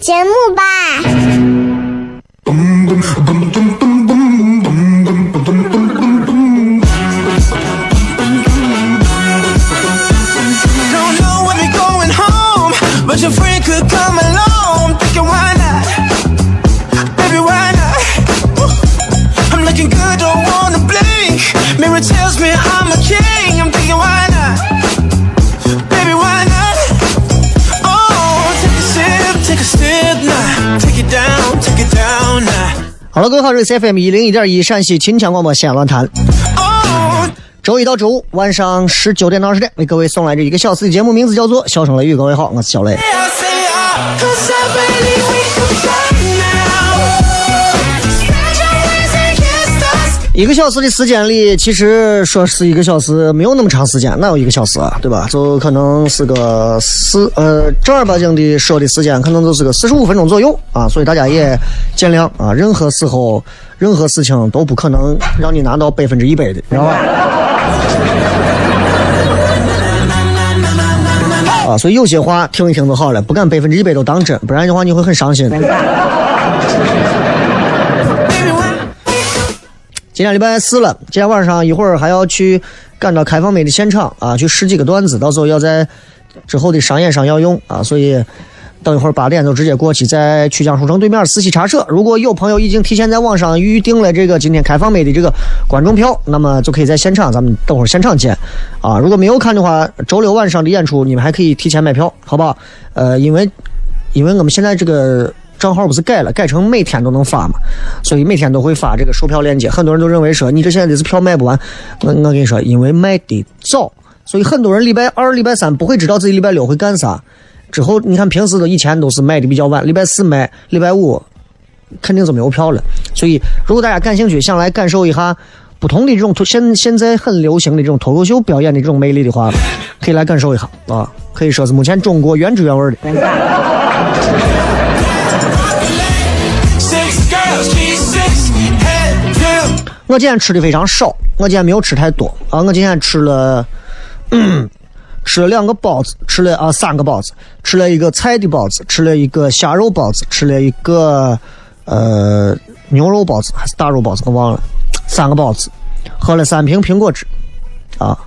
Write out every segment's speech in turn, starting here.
节目吧。位好，这是 FM 一零一点一陕西秦腔广播西安论坛。周一到周五晚上十九点到二十点，为各位送来这一个小时的节目，名字叫做《笑声雷雨》。各位好，我是小雷。一个小时的时间里，其实说是一个小时，没有那么长时间，哪有一个小时啊，对吧？就可能是个四呃正儿八经的说的时间，可能就是个四十五分钟左右啊，所以大家也见谅啊。任何时候、任何事情都不可能让你拿到百分之一百的，知道吧？啊，所以有些话听一听就好了，不敢百分之一百都当真，不然的话你会很伤心。今天礼拜四了，今天晚上一会儿还要去赶到开放美的现场啊，去试几个段子，到时候要在之后的商演上要用啊，所以等一会儿八点就直接过去，在曲江书城对面四喜茶社。如果有朋友已经提前在网上预定了这个今天开放美的这个观众票，那么就可以在现场，咱们等会儿现场见啊。如果没有看的话，周六晚上的演出你们还可以提前买票，好不好？呃，因为因为我们现在这个。账号不是改了，改成每天都能发嘛，所以每天都会发这个售票链接。很多人都认为说，你这现在的是票卖不完。我我跟你说，因为卖的早，所以很多人礼拜二、礼拜三不会知道自己礼拜六会干啥。之后你看平时都以前都是卖的比较晚，礼拜四卖，礼拜五肯定是没有票了。所以如果大家感兴趣，想来感受一下不同的这种现现在很流行的这种脱口秀表演的这种魅力的话，可以来感受一下啊，可以说是目前中国原汁原味的。我今天吃的非常少，我今天没有吃太多啊！我今天吃了，吃了两个包子，吃了啊三个包子，吃了一个菜的包子，吃了一个虾肉包子，吃了一个呃牛肉包子还是大肉包子，我忘了，三个包子，喝了三瓶苹果汁，啊，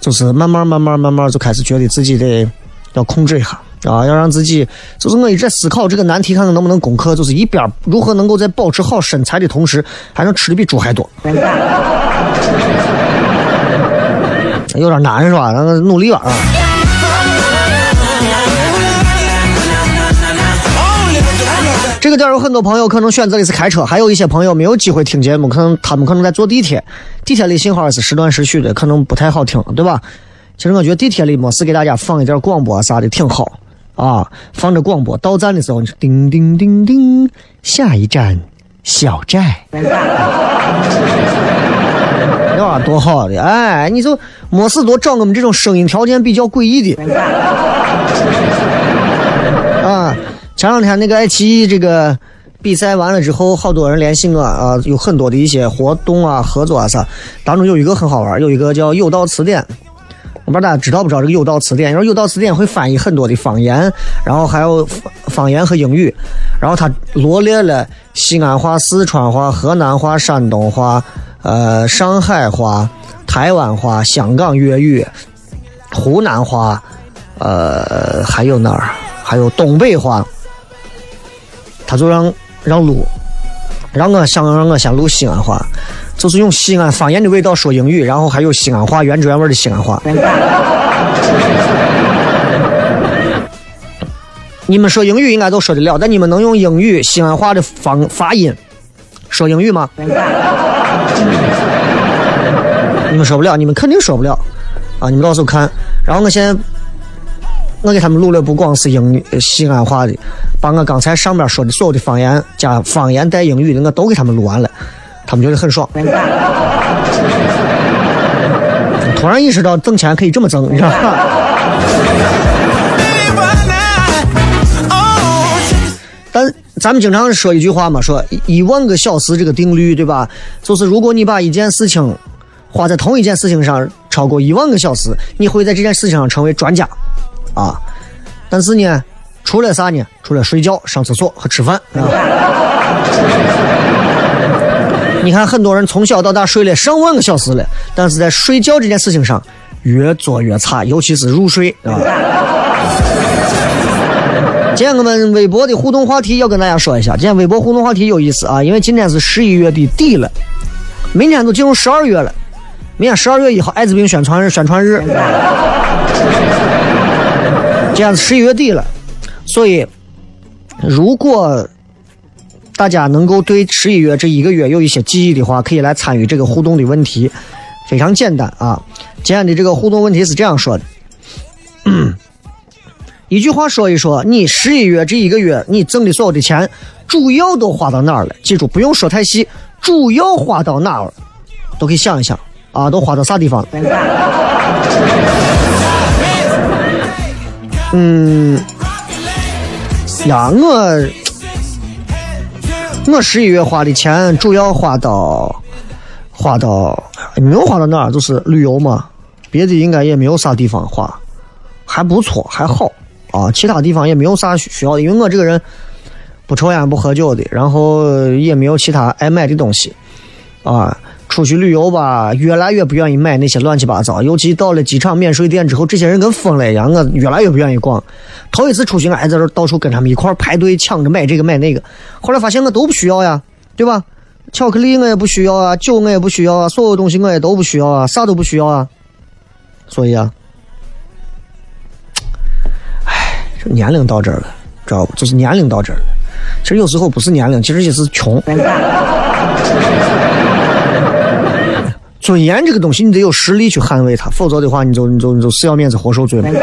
就是慢慢慢慢慢慢就开始觉得自己得要控制一下。啊，要让自己，就是我一直在思考这个难题，看看能不能攻克，就是一边如何能够在保持好身材的同时，还能吃的比猪还多。有点难是吧？那个努力吧啊。这个点有很多朋友可能选择的是开车，还有一些朋友没有机会听节目，可能他们可能在坐地铁，地铁里信号也是时断时续的，可能不太好听，对吧？其实我觉得地铁里没事给大家放一点广播啥的挺好。啊，放着广播到站的时候，叮叮叮叮，下一站小寨，对吧？多好的，哎，你就没事多找我们这种声音条件比较诡异的。啊，前两天那个爱奇艺这个比赛完了之后，好多人联系我啊，有很多的一些活动啊、合作啊啥。当中有一个很好玩，有一个叫有道词典。不知道大家知道不知道这个有道词典？因为有道词典会翻译很多的方言，然后还有方言和英语，然后它罗列了西安话、四川话、河南话、山东话、呃上海话、台湾话、香港粤语、湖南话，呃还有哪儿？还有东北话。他就让让录，让我想让我先录西安话，就是用西安方言的味道说英语，然后还有西安话原汁原味的西安话。你们说英语应该都说得了，但你们能用英语西安话的方发音说英语吗？你们说不了，你们肯定说不了啊！你们到时候看。然后我现在。我给他们录了不光是英语西安话的，把我刚才上面说的所有的方言加方言带英语的，我都给他们录完了，他们觉得很爽。突然意识到挣钱可以这么挣，你知道吗？但咱们经常说一句话嘛，说一万个小时这个定律，对吧？就是如果你把一件事情花在同一件事情上超过一万个小时，你会在这件事情上成为专家。啊，但是呢，除了啥呢？除了睡觉、上厕所和吃饭。啊、你看，很多人从小到大睡了上万个小时了，但是在睡觉这件事情上越做越差，尤其是入睡。啊。今天我们微博的互动话题要跟大家说一下，今天微博互动话题有意思啊，因为今天是十一月的底了，明天都进入十二月了，明天十二月一号，艾滋病宣传日，宣传日。今天是十一月底了，所以如果大家能够对十一月这一个月有一些记忆的话，可以来参与这个互动的问题，非常简单啊。今天的这个互动问题是这样说的：一句话说一说，你十一月这一个月你挣的所有的钱，主要都花到哪儿了？记住，不用说太细，主要花到哪儿，都可以想一想啊，都花到啥地方了？嗯，呀，我我十一月花的钱主要花到花到没有花到哪儿，就是旅游嘛，别的应该也没有啥地方花，还不错，还好啊，其他地方也没有啥需要的，因为我这个人不抽烟不喝酒的，然后也没有其他爱买的东西啊。出去旅游吧，越来越不愿意买那些乱七八糟。尤其到了机场免税店之后，这些人跟疯了一样，我越来越不愿意逛。头一次出去，我还在这到处跟他们一块排队抢着买这个买那个。后来发现我都不需要呀，对吧？巧克力我也不需要啊，酒我也不需要啊，所有东西我也都不需要啊，啥都不需要啊。所以啊，唉，这年龄到这儿了，知道不？就是年龄到这儿了。其实有时候不是年龄，其实就是穷。尊严这个东西，你得有实力去捍卫它，否则的话，你就你就你就死要面子活受罪了。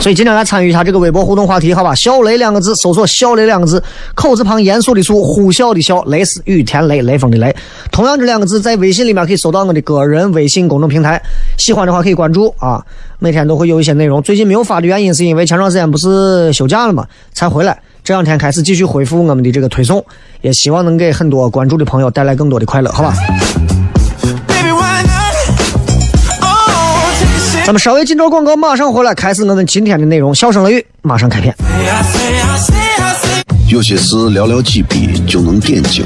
所以今天来参与一下这个微博互动话题，好吧？小雷两个字，搜索“小雷”两个字，口字旁严肃的肃，呼啸的啸，雷是雨天雷，雷锋的雷。同样这两个字在微信里面可以搜到我的个人微信公众平台，喜欢的话可以关注啊。每天都会有一些内容，最近没有发的原因是因为前段时间不是休假了嘛，才回来。这两天开始继续恢复我们的这个推送，也希望能给很多关注的朋友带来更多的快乐，好吧？咱们稍微进段广告，马上回来开始我们今天的内容。笑声雷雨，马上开片。有些事寥寥几笔就能点睛，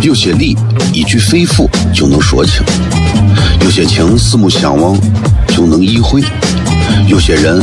有些理一句肺腑就能说清，有些情四目相望就能意会，有些人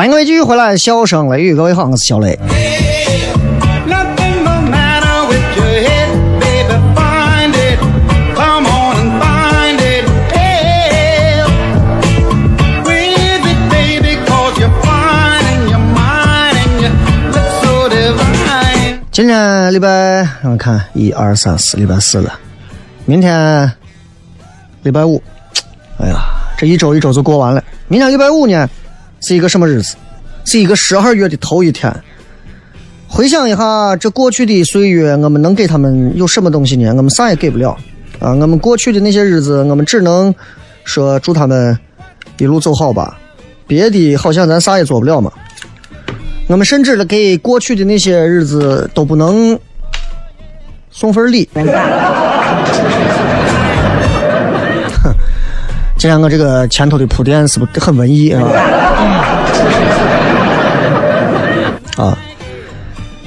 欢迎各位继续回来，笑声雷雨，各位好，我是小雷。今天礼拜，让我看，一二三四，礼拜四了。明天礼拜五，哎呀，这一周一周就过完了。明天礼拜五呢？是一个什么日子？是一个十二月的头一天。回想一下这过去的岁月，我们能给他们有什么东西呢？我们啥也给不了啊！我们过去的那些日子，我们只能说祝他们一路走好吧。别的好像咱啥也做不了嘛。我们甚至给过去的那些日子都不能送份礼。今天我这个前头的铺垫是不是很文艺啊？啊，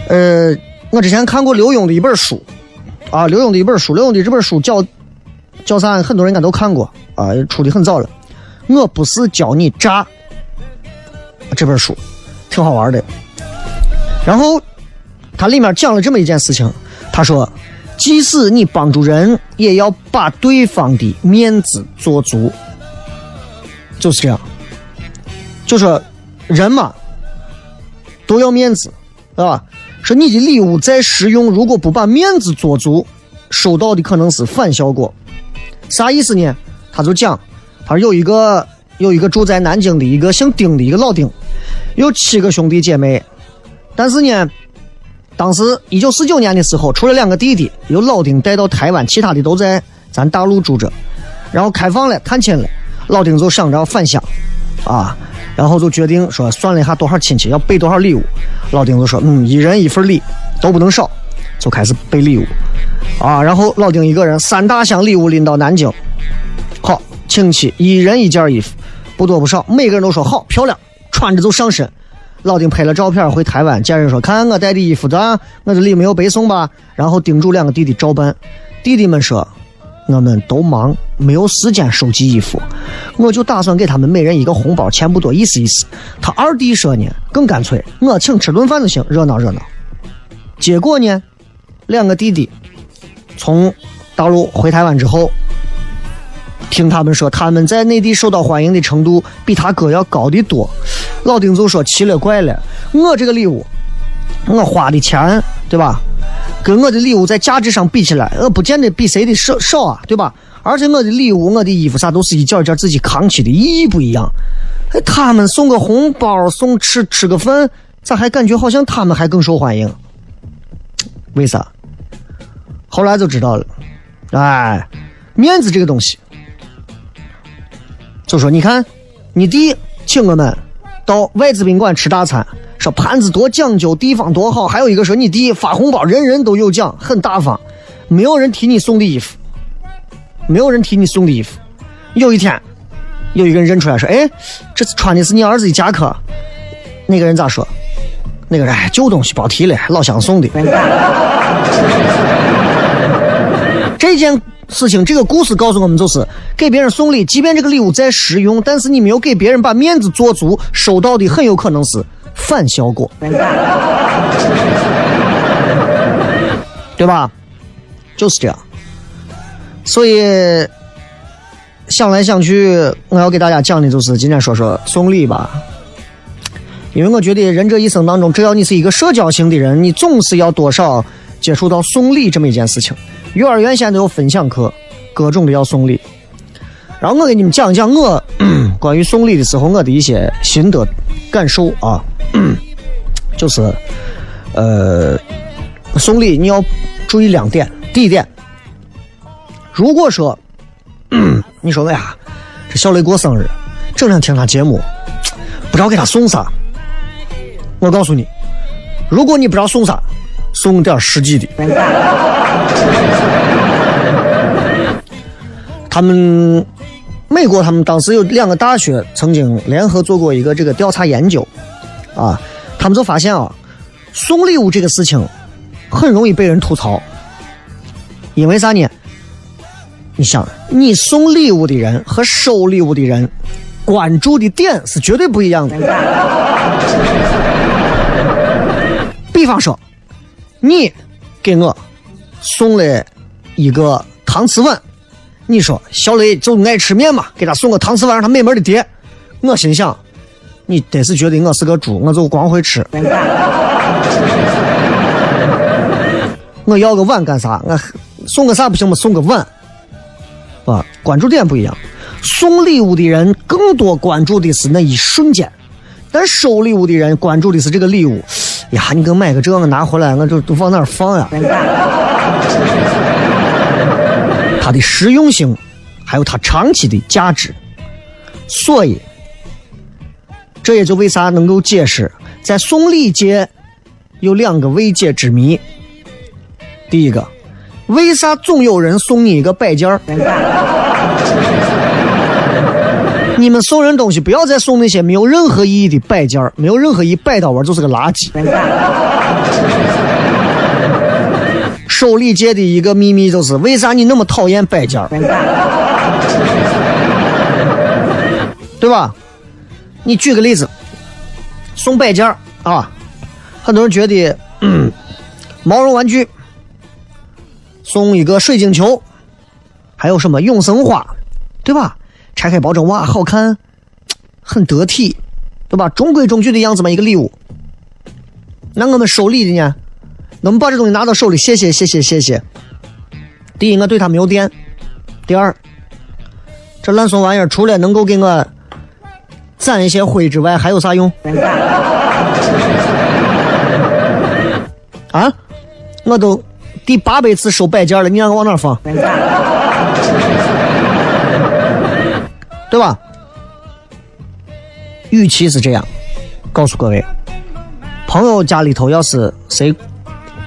呃，我之前看过刘墉的一本书，啊，刘墉的一本书，刘墉的这本书叫叫啥？很多人应该都看过啊，出的很早了。我不是教你诈，这本书挺好玩的。然后它里面讲了这么一件事情，他说，即使你帮助人，也要把对方的面子做足。就是这样，就说人嘛都要面子，对吧？说你的礼物再实用，如果不把面子做足，收到的可能是反效果。啥意思呢？他就讲，他说有一个有一个住在南京的一个姓丁的一个老丁，有七个兄弟姐妹，但是呢，当时一九四九年的时候，除了两个弟弟由老丁带到台湾，其他的都在咱大陆住着，然后开放了，探亲了。老丁就想着返乡，啊，然后就决定说算了一下多少亲戚要备多少礼物。老丁就说：“嗯，一人一份礼，都不能少。”就开始备礼物，啊，然后老丁一个人三大箱礼物拎到南京，好，亲戚一人一件衣服，不多不少，每个人都说好漂亮，穿着就上身。老丁拍了照片回台湾，见人说：“看我带的衣服咋？我这礼没有白送吧？”然后叮嘱两个弟弟照办。弟弟们说。我们都忙，没有时间收集衣服，我就打算给他们每人一个红包，钱不多，意思意思。他二弟说呢，更干脆，我请吃顿饭就行，热闹热闹。结果呢，两个弟弟从大陆回台湾之后，听他们说他们在内地受到欢迎的程度比他哥要高的多。老丁就说奇了怪了，我这个礼物，我花的钱，对吧？跟我的礼物在价值上比起来，我，不见得比谁的少少啊，对吧？而且我的礼物、我的衣服啥都是一件一件自己扛起的，意义不一样。他们送个红包、送吃吃个饭，咋还感觉好像他们还更受欢迎？为啥？后来就知道了。哎，面子这个东西，就说你看，你弟请我们到外资宾馆吃大餐。说盘子多讲究，地方多好，还有一个说你弟发红包，人人都有奖，很大方，没有人提你送的衣服，没有人提你送的衣服。有一天，有一个人认出来说：“哎，这次穿的是你儿子的夹克。”那个人咋说？那个人，旧东西别提了，老乡送的。这件事情，这个故事告诉我们，就是给别人送礼，即便这个礼物再实用，但是你没有给别人把面子做足，收到的很有可能是。反效果，对吧？就是这样。所以想来想去，我要给大家讲的就是今天说说送礼吧。因为我觉得人这一生当中，只要你是一个社交型的人，你总是要多少接触到送礼这么一件事情。幼儿园现在都有分享课，各种的要送礼。然后我给你们讲一讲我 关于送礼的时候我的一些心得感受啊，就是呃，送礼你要注意两点。第一点，如果说 你说哎呀，这小雷过生日，整天听他节目，不知道给他送啥，我告诉你，如果你不知道送啥，送点实际的。他们美国，他们当时有两个大学曾经联合做过一个这个调查研究，啊，他们就发现啊，送礼物这个事情很容易被人吐槽，因为啥呢？你想，你送礼物的人和收礼物的人关注的点是绝对不一样的。比方说，你给我送了一个搪瓷碗。你说小雷就爱吃面嘛，给他送个搪瓷碗，让他美门的叠。我心想，你得是觉得我是个猪，我就光会吃。我要个碗干啥？我送个啥不行吗？送个碗，啊，关注点不一样。送礼物的人更多关注的是那一瞬间，但收礼物的人关注的是这个礼物。呀，你给我买个这个拿回来，我就都往哪儿放呀？它的实用性，还有它长期的价值，所以这也就为啥能够解释，在送礼界有两个未解之谜。第一个，为啥总有人送你一个摆件儿？你们送人东西不要再送那些没有任何意义的摆件儿，没有任何意义，摆到玩就是个垃圾。收礼界的一个秘密就是，为啥你那么讨厌摆件儿？对吧？你举个例子，送摆件儿啊，很多人觉得毛绒玩具，送一个水晶球，还有什么永生花，对吧？拆开包装哇，好看，很得体，对吧？中规中矩的样子嘛，一个礼物。那我们收礼的呢？能把这东西拿到手里，谢谢谢谢谢谢。第一，我对他没有电；第二，这烂怂玩意儿除了能够给我攒一些灰之外，还有啥用？啊！我都第八百次收摆件了，你让我往哪放？对吧？与其是这样，告诉各位，朋友家里头要是谁。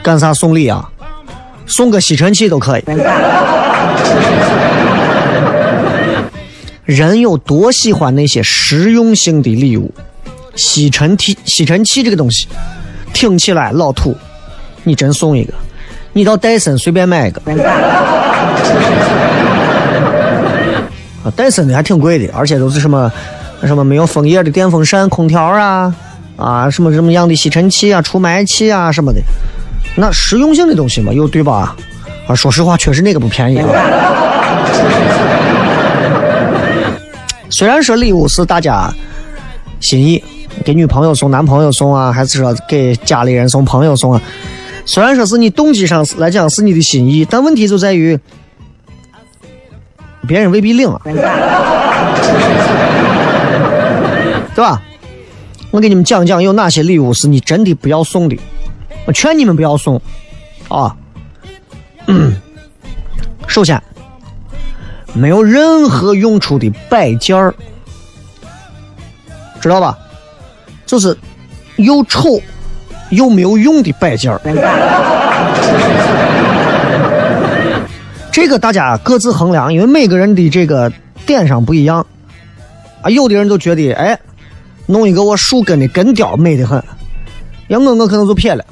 干啥送礼啊？送个吸尘器都可以。人有多喜欢那些实用性的礼物？吸尘器，吸尘器这个东西听起来老土，你真送一个，你到戴森随便买一个。啊，戴森的还挺贵的，而且都是什么什么没有枫叶的电风扇、空调啊啊，什么什么样的吸尘器啊、除霾器啊什么的。那实用性的东西嘛，又对吧？啊，说实话，确实那个不便宜啊。虽然说礼物是大家心意，给女朋友送、男朋友送啊，还是说给家里人送、朋友送啊？虽然说是你动机上来讲是你的心意，但问题就在于别人未必领啊，对吧？我给你们讲讲有哪些礼物是你真的不要送的。我劝你们不要送，啊！首先，没有任何用处的摆件儿，知道吧？就是又丑又没有用的摆件儿。这个大家各自衡量，因为每个人的这个点上不一样。啊，有的人就觉得，哎，弄一个我树根的根雕美得很。要我，我可能就撇了。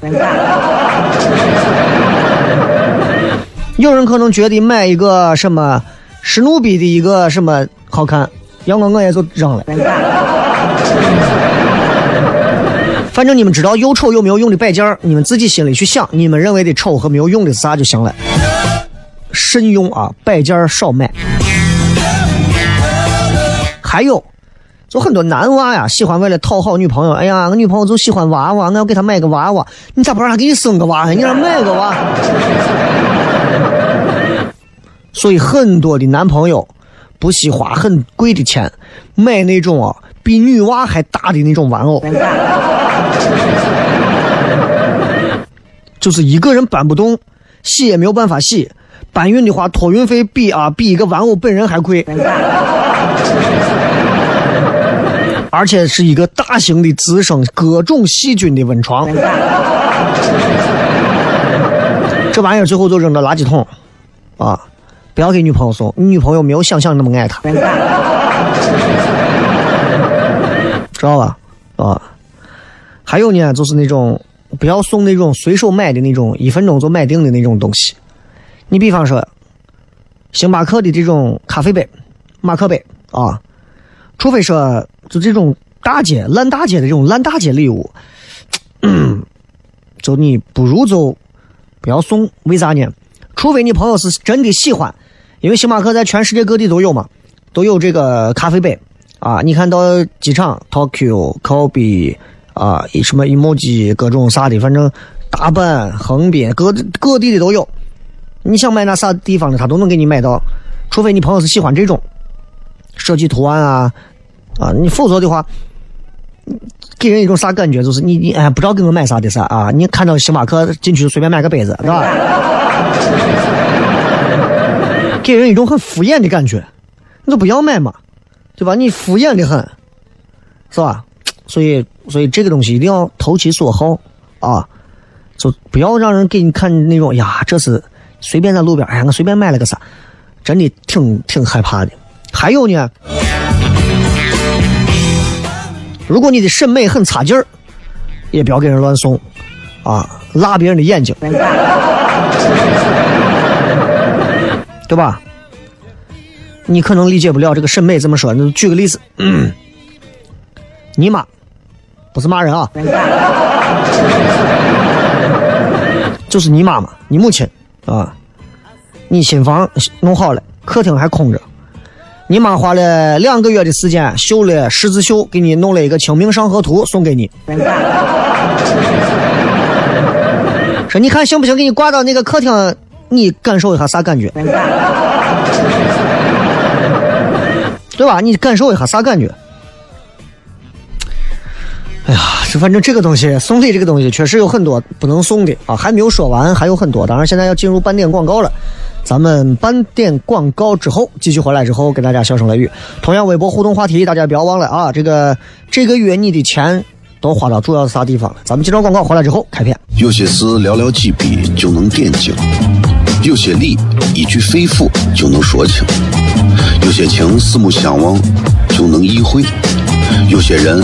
有人可能觉得买一个什么史努比的一个什么好看，要我我也就扔了。反正你们知道又丑又没有用的摆件你们自己心里去想，你们认为的丑和没有用的是啥就行了。慎用啊，摆件少买。还有。就很多男娃呀，喜欢为了讨好女朋友，哎呀，我女朋友就喜欢娃娃，我要给她买个娃娃。你咋不让她给你生个娃呀？你让买个娃。所以很多的男朋友不惜花很贵的钱买那种啊比女娃还大的那种玩偶，就是一个人搬不动，洗也没有办法洗，搬运的话托运费比啊比一个玩偶本人还贵，而且是一个大型的滋生各种细菌的温床。这玩意儿最后就扔到垃圾桶，啊，不要给女朋友送，你女朋友没有想象那么爱他，知道吧？啊，还有呢，就是那种不要送那种随手买的那种一分钟就买定的那种东西。你比方说，星巴克的这种咖啡杯、马克杯啊，除非说就这种大街烂大街的这种烂大街礼物，就你不如就。不要送，为啥呢？除非你朋友是真的喜欢，因为星巴克在全世界各地都有嘛，都有这个咖啡杯啊。你看到机场，Tokyo、Kobe 啊，什么 emoji 各种啥的，反正大阪、横滨各各地的都有。你想买那啥地方的，他都能给你买到。除非你朋友是喜欢这种设计图案啊啊，你否则的话。给人一种啥感觉？就是你你哎，不知道给我买啥的啥啊？你看到星巴克进去就随便买个杯子，对吧？给人一种很敷衍的感觉，你就不要买嘛，对吧？你敷衍的很，是吧？所以所以这个东西一定要投其所好啊，就不要让人给你看那种呀，这是随便在路边，哎呀，我随便买了个啥，真的挺挺害怕的。还有呢。如果你的审美很差劲儿，也不要给人乱送，啊，辣别人的眼睛，对吧？你可能理解不了这个审美怎么说，那举个例子，你妈不是骂人啊，就是你妈妈，你母亲啊，你新房弄好了，客厅还空着。你妈花了两个月的时间绣了十字绣，给你弄了一个《清明上河图》送给你。说你看行不行？给你挂到那个客厅，你感受一下啥感觉？对吧？你感受一下啥感觉？哎呀，这反正这个东西送礼这个东西确实有很多不能送的啊，还没有说完，还有很多。当然，现在要进入半点广告了。咱们半点广告之后，继续回来之后跟大家笑声雷雨。同样微博互动话题，大家不要忘了啊！这个这个月你的钱都花到主要是啥地方了？咱们接着广告回来之后开片。有些事寥寥几笔就能点睛，有些理一句肺腑就能说清，有些情四目相望就能意会，有些人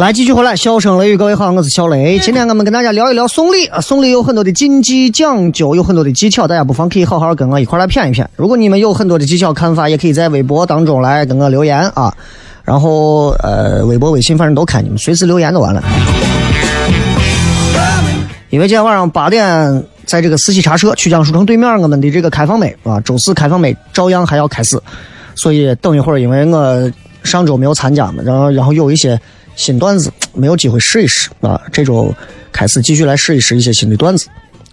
来，继续回来，笑声雷雨，各位好，我是小雷。今天我们跟大家聊一聊送礼啊，送礼有很多的禁忌讲究，有很多的技巧，大家不妨可以好好跟我一块来谝一谝。如果你们有很多的技巧看法，也可以在微博当中来跟我留言啊。然后呃，微博、微信反正都看，你们随时留言就完了。因为今天晚上八点，在这个四喜茶社曲江书城对面，我们的这个开放美啊，周四开放美照样还要开始，所以等一会儿，因为我上周没有参加嘛，然后然后有一些。新段子没有机会试一试啊！这周开始继续来试一试一些新的段子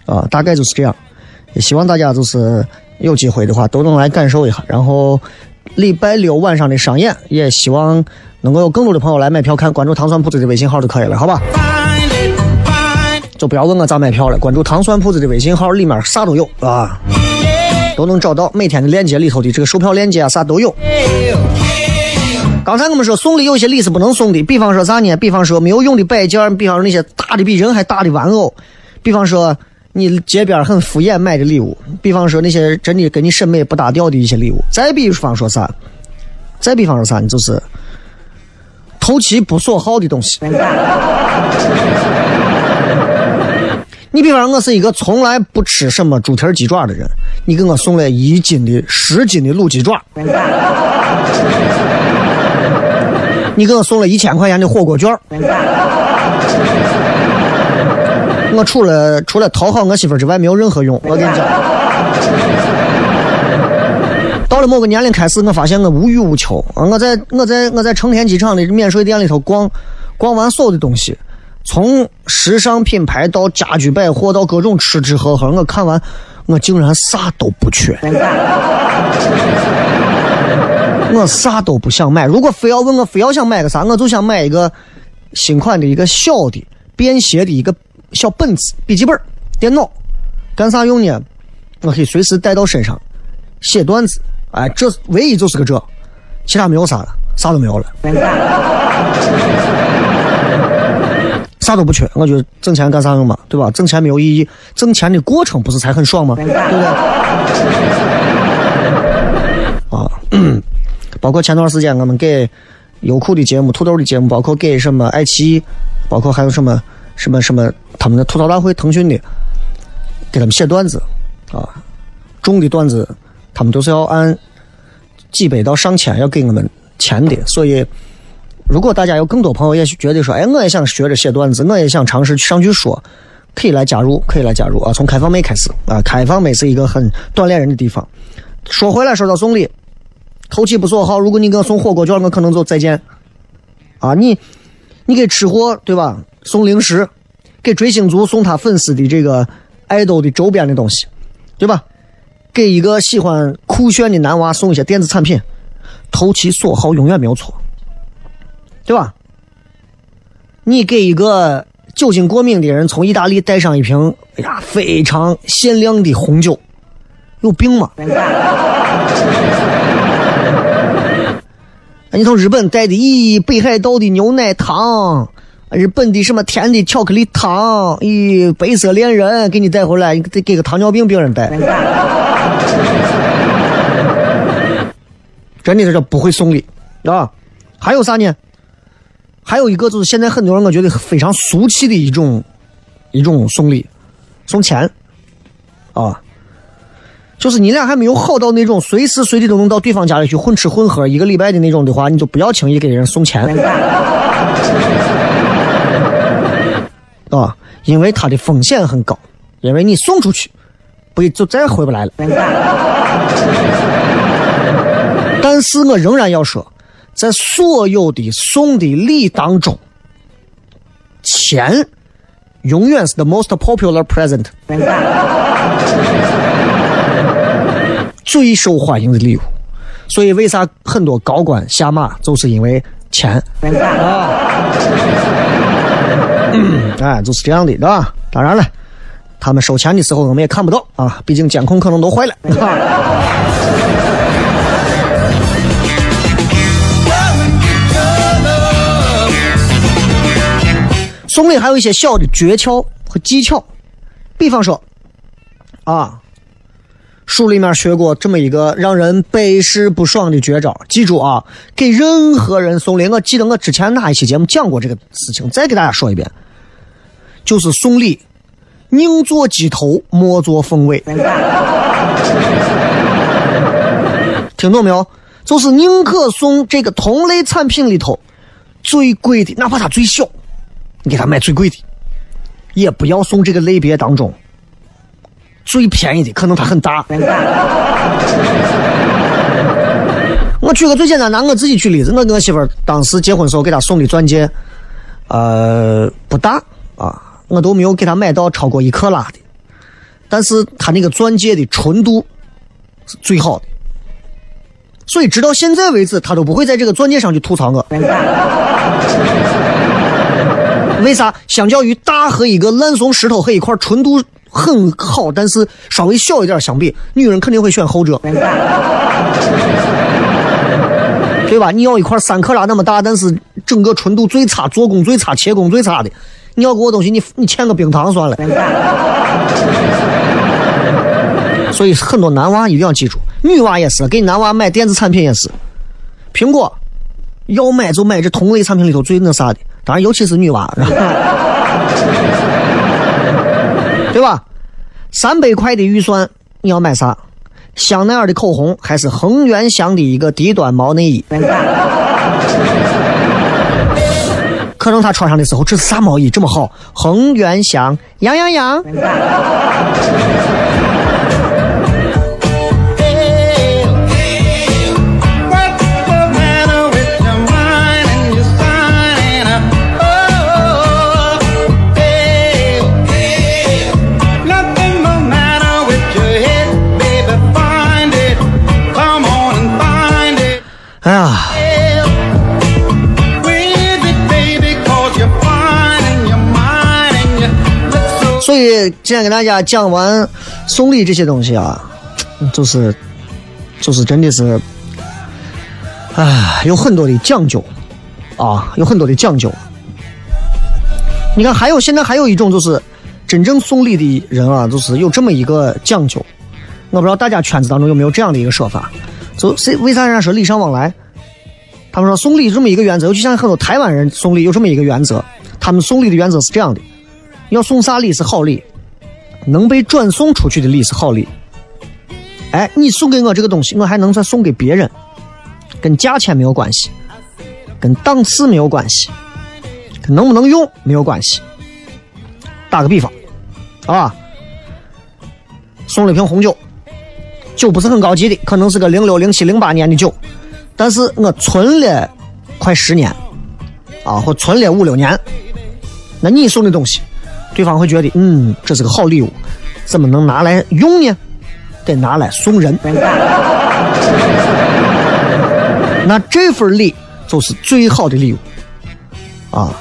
啊，大概就是这样。也希望大家就是有机会的话都能来感受一下。然后礼拜六晚上的商演，也希望能够有更多的朋友来买票看。关注糖蒜铺子的微信号就可以了，好吧？就不要问我咋买票了，关注糖蒜铺子的微信号，里面啥都有啊，都能找到每天的链接里头的这个售票链接啊，啥都有。刚才我们说送礼有些礼是不能送的，比方说啥呢？比方说没有用的摆件，比方说那些大的比人还大的玩偶，比方说你街边很敷衍买的礼物，比方说那些真的跟你审美不搭调的一些礼物。再比方说啥？再比方说啥？你就是投其不锁号的东西。你比方说我是一个从来不吃什么猪蹄鸡爪的人，你给我送了一斤的、十斤的卤鸡爪。你给我送了一千块钱的火锅券我除了除了讨好我媳妇之外没有任何用。我跟你讲，到了某个年龄开始，我发现我无欲无求。我在我在我在成田机场的免税店里头逛，逛完所有的东西，从时尚品牌到家居百货到各种吃吃喝喝，我看完，我竟然啥都不缺。我啥都不想买，如果非要问我非要想买个啥，我就想买一个新款的一个小的便携的一个小本子笔记本电脑，干啥用呢？我可以随时带到身上写段子。哎，这唯一就是个这，其他没有啥了，啥都没有了，啥都不缺。我觉得挣钱干啥用嘛，对吧？挣钱没有意义，挣钱的过程不是才很爽吗？对不对？包括前段时间我们给优酷的节目、土豆的节目，包括给什么爱奇艺，包括还有什么什么什么他们的吐槽大会、腾讯的，给他们写段子啊，中的段子他们都是要按几百到上千要给我们钱的。所以，如果大家有更多朋友也觉得说，哎，我也想学着写段子，我也想尝试上去说，可以来加入，可以来加入啊！从开放麦开始啊，开放麦是一个很锻炼人的地方。说回来，说到送礼。投其不锁号，如果你给我送火锅券，我可能就再见。啊，你，你给吃货对吧？送零食，给追星族送他粉丝的这个爱豆的周边的东西，对吧？给一个喜欢酷炫的男娃送一些电子产品，投其所好永远没有错，对吧？你给一个酒精过敏的人从意大利带上一瓶，哎呀，非常限量的红酒，有病吗？你从日本带的咦北海道的牛奶糖，日本的什么甜的巧克力糖，咦白色恋人给你带回来，你得给个糖尿病病人带。真的是这不会送礼啊！还有啥呢？还有一个就是现在很多人我觉得非常俗气的一种一种送礼，送钱啊。就是你俩还没有好到那种随时随地都能到对方家里去混吃混喝一个礼拜的那种的话，你就不要轻易给人送钱啊，因为它的风险很高，因为你送出去，不就再也回不来了。但是我仍然要说，在所有的送的礼当中，钱永远是 the most popular present。最受欢迎的礼物，所以为啥很多高官下马，就是因为钱啊！哎，就是这样的，对吧？当然了，他们收钱的时候我们也看不到啊，毕竟监控可能都坏了。送礼还有一些小的诀窍和技巧，比方说，啊。书里面学过这么一个让人百试不爽的绝招，记住啊，给任何人送礼，我记得我之前哪一期节目讲过这个事情，再给大家说一遍，就是送礼，宁做鸡头，莫做凤尾，听懂没有？就是宁可送这个同类产品里头最贵的，哪怕它最小，你给他买最贵的，也不要送这个类别当中。最便宜的可能它很大。我举个最简单，拿我自己举例子，我跟我媳妇儿当时结婚时候给她送的钻戒，呃，不大啊，我都没有给她买到超过一克拉的，但是她那个钻戒的纯度是最好的，所以直到现在为止，她都不会在这个钻戒上去吐槽我。为啥？相较于大和一个烂怂石头和一块纯度。很好，但是稍微小一点相比，女人肯定会选后者，对吧？你要一块三克拉那么大，但是整个纯度最差、做工最差、切工最差的，你要给我东西，你你欠个冰糖算了。所以很多男娃一定要记住，女娃也是，给男娃买电子产品也是，苹果要买就买这同类产品里头最那啥的，当然尤其是女娃。对吧？三百块的预算，你要买啥？香奈儿的口红，还是恒源祥的一个低端毛内衣？可能他穿上的时候，这是啥毛衣这么好？恒源祥，羊羊羊。以今天跟大家讲完送礼这些东西啊，就是，就是真的是，哎，有很多的讲究啊，有很多的讲究。你看，还有现在还有一种就是，真正送礼的人啊，就是有这么一个讲究。我不知道大家圈子当中有没有这样的一个说法。就谁为啥人家说礼尚往来？他们说送礼这么一个原则，尤其像很多台湾人送礼有这么一个原则。他们送礼的原则是这样的：要送啥礼是好礼，能被转送出去的礼是好礼。哎，你送给我这个东西，我还能再送给别人，跟价钱没有关系，跟档次没有关系，跟能不能用没有关系。打个比方，啊，送了一瓶红酒。酒不是很高级的，可能是个零六、零七、零八年的酒，但是我存了快十年，啊，或存了五六年。那你送的东西，对方会觉得，嗯，这是个好礼物，怎么能拿来用呢？得拿来送人。那这份礼就是最好的礼物，啊。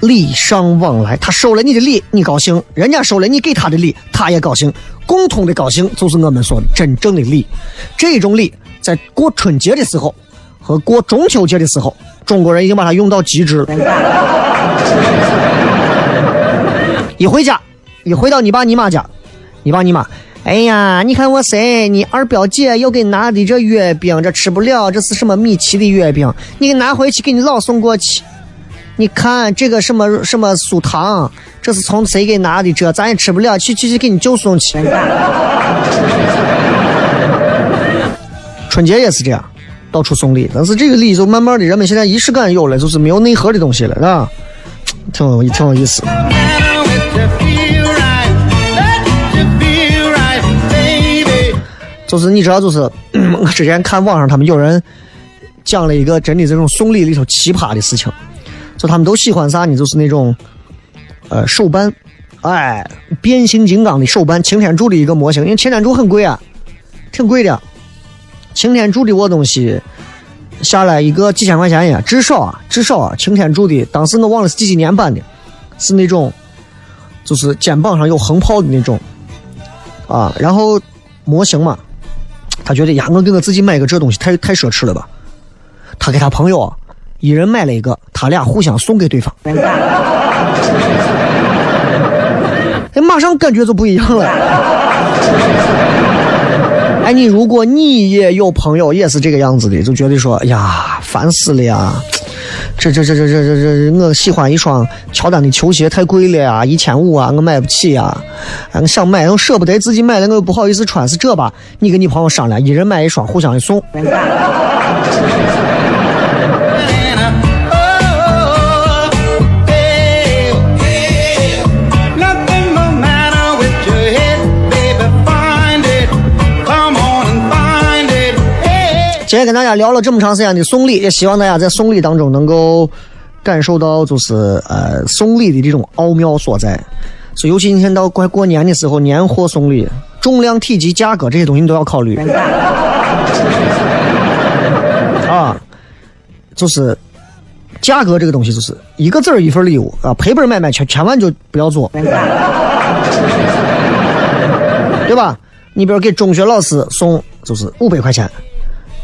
礼尚往来，他收了你的礼，你高兴；人家收了你给他的礼，他也高兴。共同的高兴就是我们说的真正的礼。这种礼在过春节的时候和过中秋节的时候，中国人已经把它用到极致了。一回家，一回到你爸你妈家，你爸你妈，哎呀，你看我谁？你二表姐又给拿的这月饼，这吃不了，这是什么米奇的月饼？你给拿回去给你姥送过去。你看这个什么什么酥糖，这是从谁给拿的？这咱也吃不了，去去去，给你舅送去。春节也是这样，到处送礼。但是这个礼就慢慢的，人们现在仪式感有了，就是没有内核的东西了，是吧？挺有挺有意思。就是你知道，就是 我之前看网上他们有人讲了一个真的这种送礼里头奇葩的事情。就他们都喜欢啥呢？就是那种，呃，手办，哎，变形金刚的手办，擎天柱的一个模型，因为擎天柱很贵啊，挺贵的。擎天柱的我东西下来一个几千块钱呀，至少啊，至少啊，擎天柱的，当时我忘了是几几年版的，是那种，就是肩膀上有横炮的那种，啊，然后模型嘛，他觉得呀，我给我自己买个这东西太太奢侈了吧，他给他朋友。一人买了一个，他俩互相送给对方，哎，马上感觉就不一样了。哎，你如果你也有朋友也是这个样子的，就觉得说，哎呀，烦死了呀！这这这这这这这，我喜欢一双乔丹的球鞋，太贵了呀，一千五啊，我买不起呀。啊，我想买，我舍不得自己买了，我又不好意思穿，是这吧？你跟你朋友商量，一人买一双，互相一送。今天跟大家聊了这么长时间的送礼，也希望大家在送礼当中能够感受到，就是呃送礼的这种奥妙所在。所以，尤其你看到快过年的时候，年货送礼，重量、体积、价格这些东西你都要考虑。啊，就是价格这个东西，就是一个字儿一份礼物啊，赔本买卖千千万就不要做，对吧？你比如给中学老师送，就是五百块钱。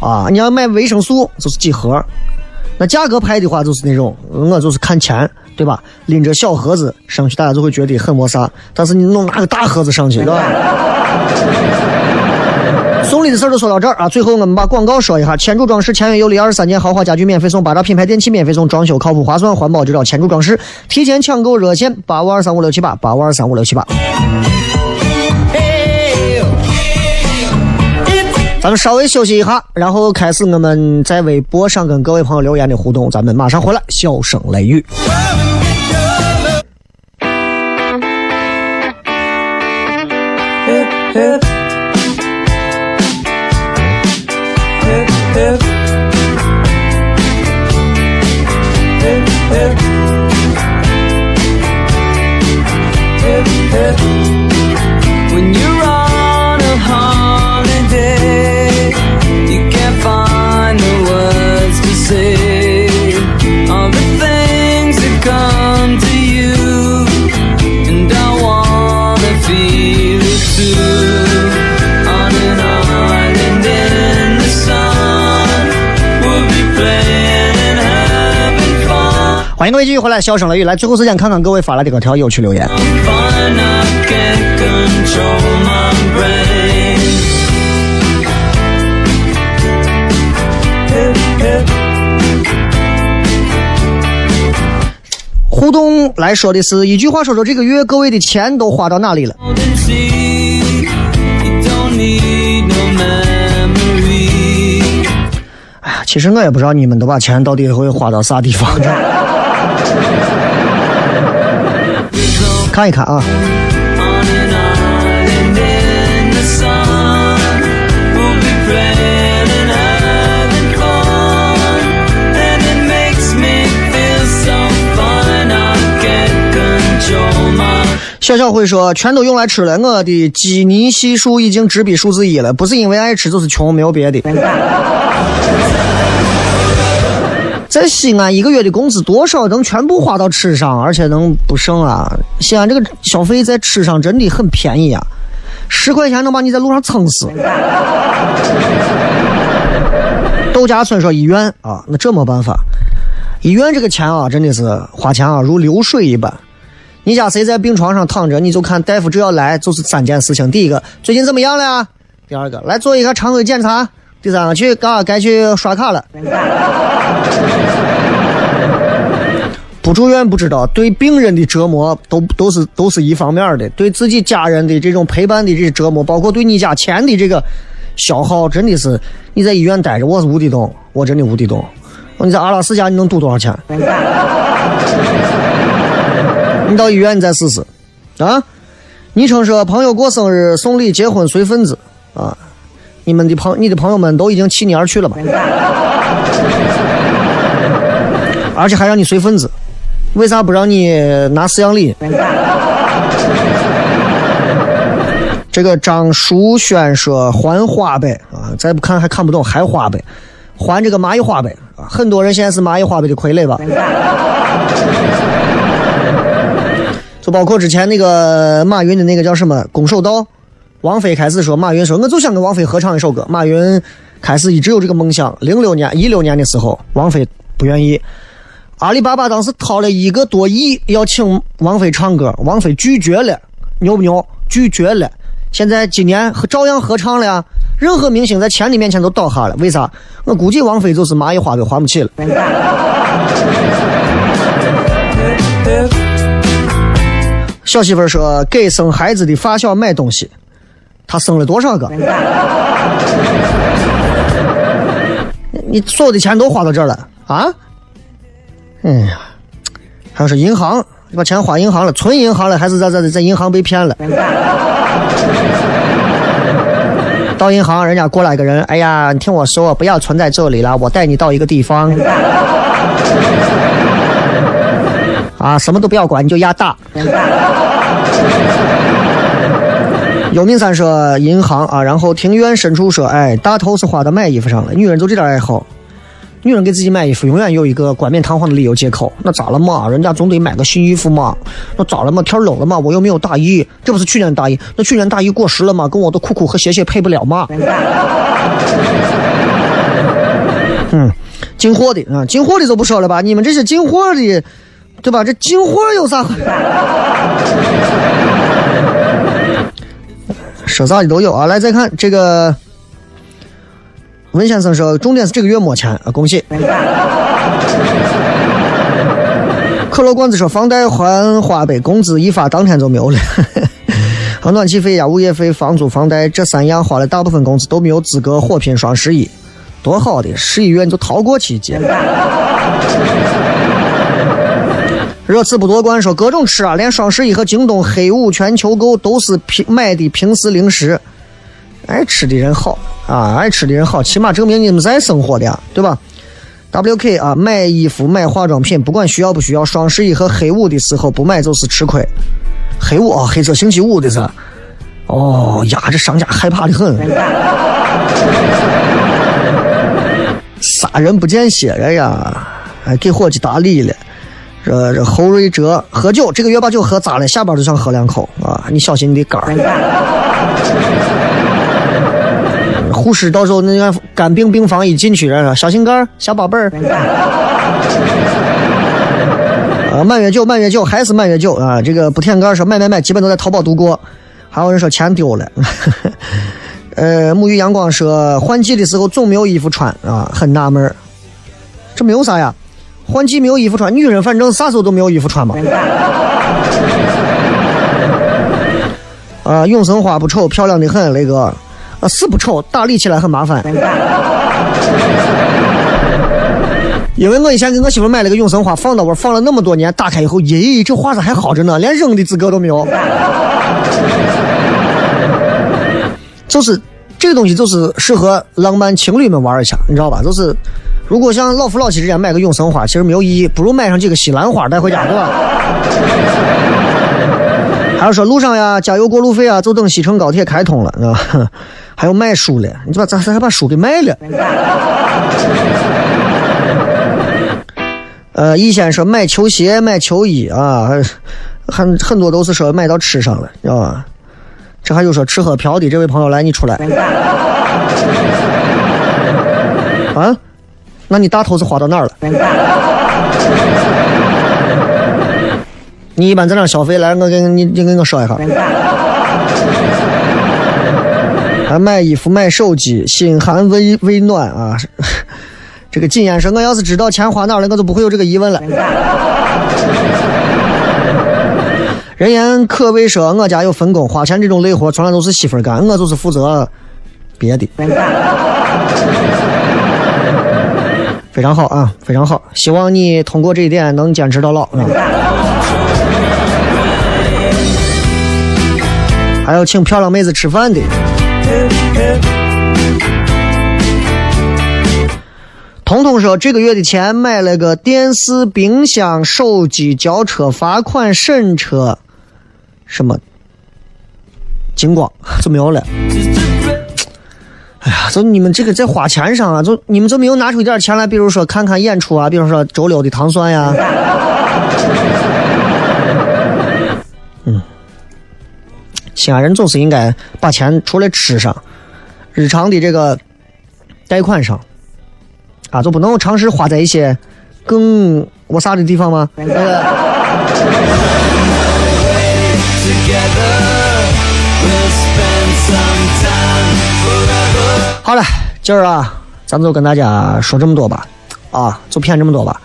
啊，你要买维生素就是几盒，那价格拍的话就是那种，我就是看钱，对吧？拎着小盒子上去，大家就会觉得很没啥。但是你弄拿个大盒子上去，对吧？送礼的事儿就说到这儿啊。最后我们把广告说一下：千柱装饰签约有礼二十三件豪华家具免费送，八大品牌电器免费送，装修靠谱划算环保就找千柱装饰。提前抢购热线：八五二三五六七八，八五二三五六七八。咱们稍微休息一下，然后开始我们在微博上跟各位朋友留言的互动。咱们马上回来，笑声雷雨。欢迎各位继续回来，笑声雷雨来，最后时间看看各位发来的各条有趣留言。互动来说的是一句话，说说这个月各位的钱都花到哪里了？哎呀，其实我也不知道你们都把钱到底会花到啥地方。看一看啊。小小会说：“全都用来吃了，我的基尼系数已经直逼数字一了，不是因为爱吃，就是穷，没有别的。”在西安一个月的工资多少能全部花到吃上，而且能不剩啊？西安这个消费在吃上真的很便宜啊，十块钱能把你在路上撑死。窦家村说医院啊，那这没办法，医院这个钱啊，真的是花钱啊如流水一般。你家谁在病床上躺着，你就看大夫只要来就是三件事情：第一个，最近怎么样了呀？第二个，来做一个常规检查。第三个去嘎该去刷卡了。不住院不知道，对病人的折磨都都是都是一方面的，对自己家人的这种陪伴的这折磨，包括对你家钱的这个消耗，真的是你在医院待着，我是无底洞，我真的无底洞。你在阿拉斯加你能赌多少钱？你到医院你再试试啊！昵称说朋友过生日送礼结婚随份子啊。你们的朋，你的朋友们都已经弃你而去了吧？而且还让你随份子，为啥不让你拿饲养礼？这个张淑轩说还花呗啊，再不看还看不懂，还花呗，还这个蚂蚁花呗啊！很多人现在是蚂蚁花呗的傀儡吧？就包括之前那个马云的那个叫什么攻守道。王菲开始说，马云说，我就想跟王菲合唱一首歌。马云开始一直有这个梦想。零六年、一六年的时候，王菲不愿意。阿里巴巴当时掏了一个多亿要请王菲唱歌，王菲拒绝了，牛不牛？拒绝了。现在今年照样合唱了呀。任何明星在钱的面前都倒下了。为啥？我估计王菲就是蚂蚁花呗还不起了。小媳妇说给生孩子的发小买东西，他生了多少个？你所有的钱都花到这儿了啊？哎呀，还有是银行，你把钱花银行了，存银行了，还是在在在银行被骗了？到银行，人家过来一个人，哎呀，你听我说，不要存在这里了，我带你到一个地方。啊，什么都不要管，你就压大。有名三说银行啊，然后庭院深处说，哎，大头是花到买衣服上了。女人就这点爱好，女人给自己买衣服，永远有一个冠冕堂皇的理由借口。那咋了嘛？人家总得买个新衣服嘛。那咋了嘛？天冷了嘛？我又没有大衣，这不是去年大衣？那去年大衣过时了嘛？跟我的裤裤和鞋鞋配不了嘛？嗯，进货的啊，进货的就不说了吧？你们这些进货的。对吧？这进货有啥？说啥的都有啊！来，再看这个，文先生说，重点是这个月没钱啊，恭喜。可乐罐子说，房贷还花呗，工资一发当天就没有了。和暖气费呀、物业费、房租、房贷这三样花了大部分工资都没有资格火拼双十一，多好的十一月你就逃过去节。热刺不夺冠，说各种吃啊，连双十一和京东黑五全球购都是平买的平时零食。爱吃的人好啊，爱吃的人好，起码证明你们是爱生活的呀，对吧？WK 啊，买衣服买化妆品，不管需要不需要，双十一和黑五的时候不买就是吃亏。黑五啊，黑色星期五的是。哦呀，这商家害怕的很。杀人不见血了呀！还，给伙计打理了。这这侯瑞哲喝酒，这个月把酒喝砸了，下班就想喝两口啊！你小心你的肝儿。护士到时候那个肝病病房一进去，人说小心肝儿，小宝贝儿。啊，满月酒，满月酒，还是满月酒啊！这个不舔盖说买买买，基本都在淘宝度过。还有人说钱丢了。呃，沐浴阳光说换季的时候总没有衣服穿啊，很纳闷儿。这没有啥呀？换季没有衣服穿，女人反正啥时候都没有衣服穿嘛。啊，永生花不丑，漂亮的很，雷哥。啊，是不丑，打理起来很麻烦。因为我以前给我媳妇买了个永生花，放到我放了那么多年，打开以后，咦，这花咋还好着呢，连扔的资格都没有。就是这个东西，就是适合浪漫情侣们玩一下，你知道吧？就是。如果像老夫老妻之间买个永生花，其实没有意义，不如买上几个西兰花带回家，对吧？还有说路上呀，加油过路费啊，就等西成高铁开通了，啊？还有卖书了，你把咱咱还把书给卖了。呃，以前说买球鞋、买球衣啊，很很多都是说买到吃上了，知道吧？这还有说吃喝嫖的，这位朋友来，你出来。啊？那你大头是花到哪儿了？你一般在哪消费？来，我给你，你给我说一下。还买衣服、买手机，心寒胃胃暖啊！这个谨言说，我要是知道钱花哪了，我就不会有这个疑问了。人言可畏说，我家有分工，花钱这种累活从来都是媳妇干，我就是负责别的。非常好啊，非常好！希望你通过这一点能坚持到老啊！还有请漂亮妹子吃饭的。彤彤说，这个月的钱买了个电视、冰箱、手机、交车、罚款、审车，什么金光就没有了。哎呀，就你们这个在花钱上啊，就你们就没有拿出一点钱来，比如说看看演出啊，比如说周六的糖蒜呀。嗯，西安人总是应该把钱除了吃上，日常的这个贷款上，啊，就不能尝试花在一些更我啥的地方吗？好了，今儿啊，咱就跟大家说这么多吧，啊，就骗这么多吧。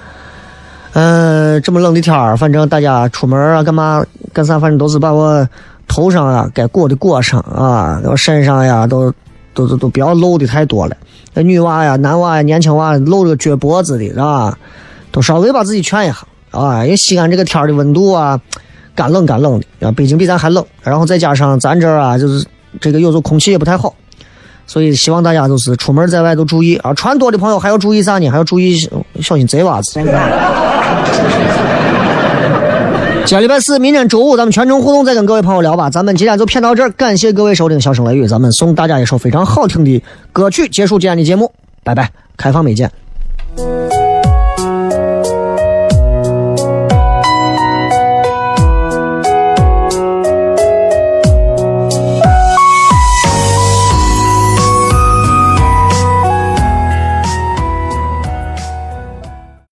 嗯、这么冷的天儿，反正大家出门啊，干嘛干啥，反正都是把我头上啊该裹的裹上啊，我身上呀都都都都不要露的太多了。那女娃呀、男娃呀、年轻娃露着撅脖子的，是吧？都稍微把自己劝一下啊，因为西安这个天儿的温度啊，干冷干冷的啊，北京比咱还冷，然后再加上咱这儿啊，就是这个有时候空气也不太好。所以希望大家就是出门在外都注意啊，穿多的朋友还要注意啥呢？还要注意小心贼娃子。今天礼拜四，明天周五咱们全程互动，再跟各位朋友聊吧。咱们今天就骗到这儿，感谢各位收听《笑声雷雨》，咱们送大家一首非常好听的歌曲，结束今天的节目，拜拜，开放美见。